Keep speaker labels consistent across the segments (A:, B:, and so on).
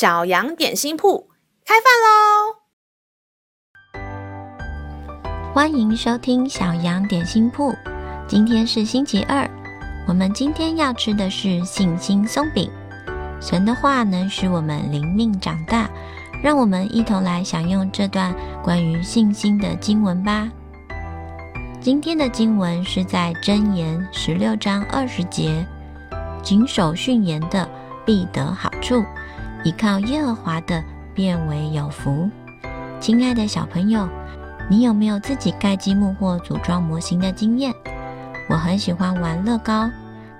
A: 小羊点心铺开饭喽！
B: 欢迎收听小羊点心铺。今天是星期二，我们今天要吃的是信心松饼。神的话能使我们灵命长大，让我们一同来享用这段关于信心的经文吧。今天的经文是在箴言十六章二十节：谨守训言的，必得好处。依靠耶和华的，变为有福。亲爱的小朋友，你有没有自己盖积木或组装模型的经验？我很喜欢玩乐高，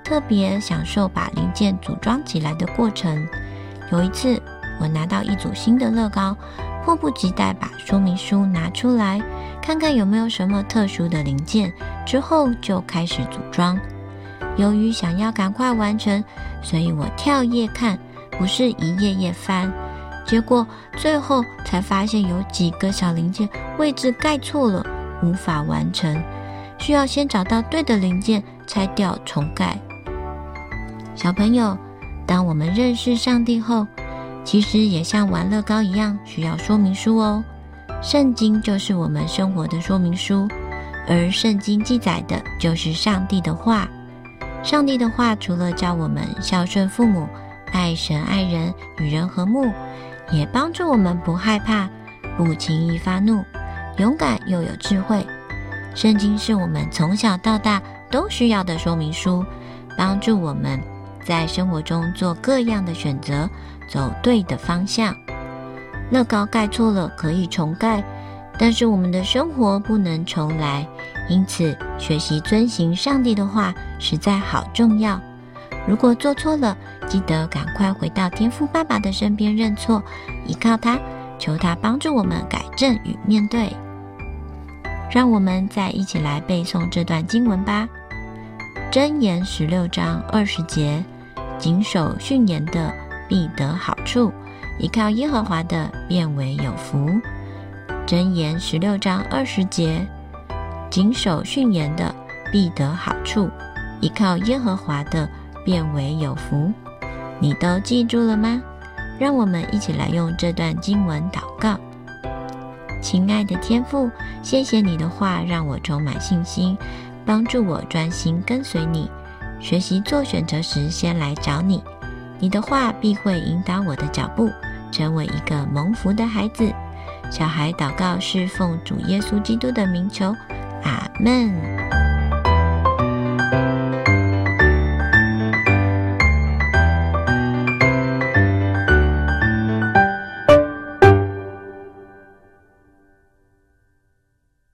B: 特别享受把零件组装起来的过程。有一次，我拿到一组新的乐高，迫不及待把说明书拿出来，看看有没有什么特殊的零件，之后就开始组装。由于想要赶快完成，所以我跳页看。不是一页页翻，结果最后才发现有几个小零件位置盖错了，无法完成，需要先找到对的零件，拆掉重盖。小朋友，当我们认识上帝后，其实也像玩乐高一样，需要说明书哦。圣经就是我们生活的说明书，而圣经记载的就是上帝的话。上帝的话除了教我们孝顺父母，爱神爱人，与人和睦，也帮助我们不害怕，不轻易发怒，勇敢又有智慧。圣经是我们从小到大都需要的说明书，帮助我们在生活中做各样的选择，走对的方向。乐高盖错了可以重盖，但是我们的生活不能重来，因此学习遵行上帝的话实在好重要。如果做错了，记得赶快回到天父爸爸的身边认错，依靠他，求他帮助我们改正与面对。让我们再一起来背诵这段经文吧。箴言十六章二十节：谨守训言的，必得好处；依靠耶和华的，变为有福。箴言十六章二十节：谨守训言的，必得好处；依靠耶和华的，变为有福。你都记住了吗？让我们一起来用这段经文祷告。亲爱的天父，谢谢你的话，让我充满信心，帮助我专心跟随你。学习做选择时，先来找你。你的话必会引导我的脚步，成为一个蒙福的孩子。小孩祷告是奉主耶稣基督的名求，阿门。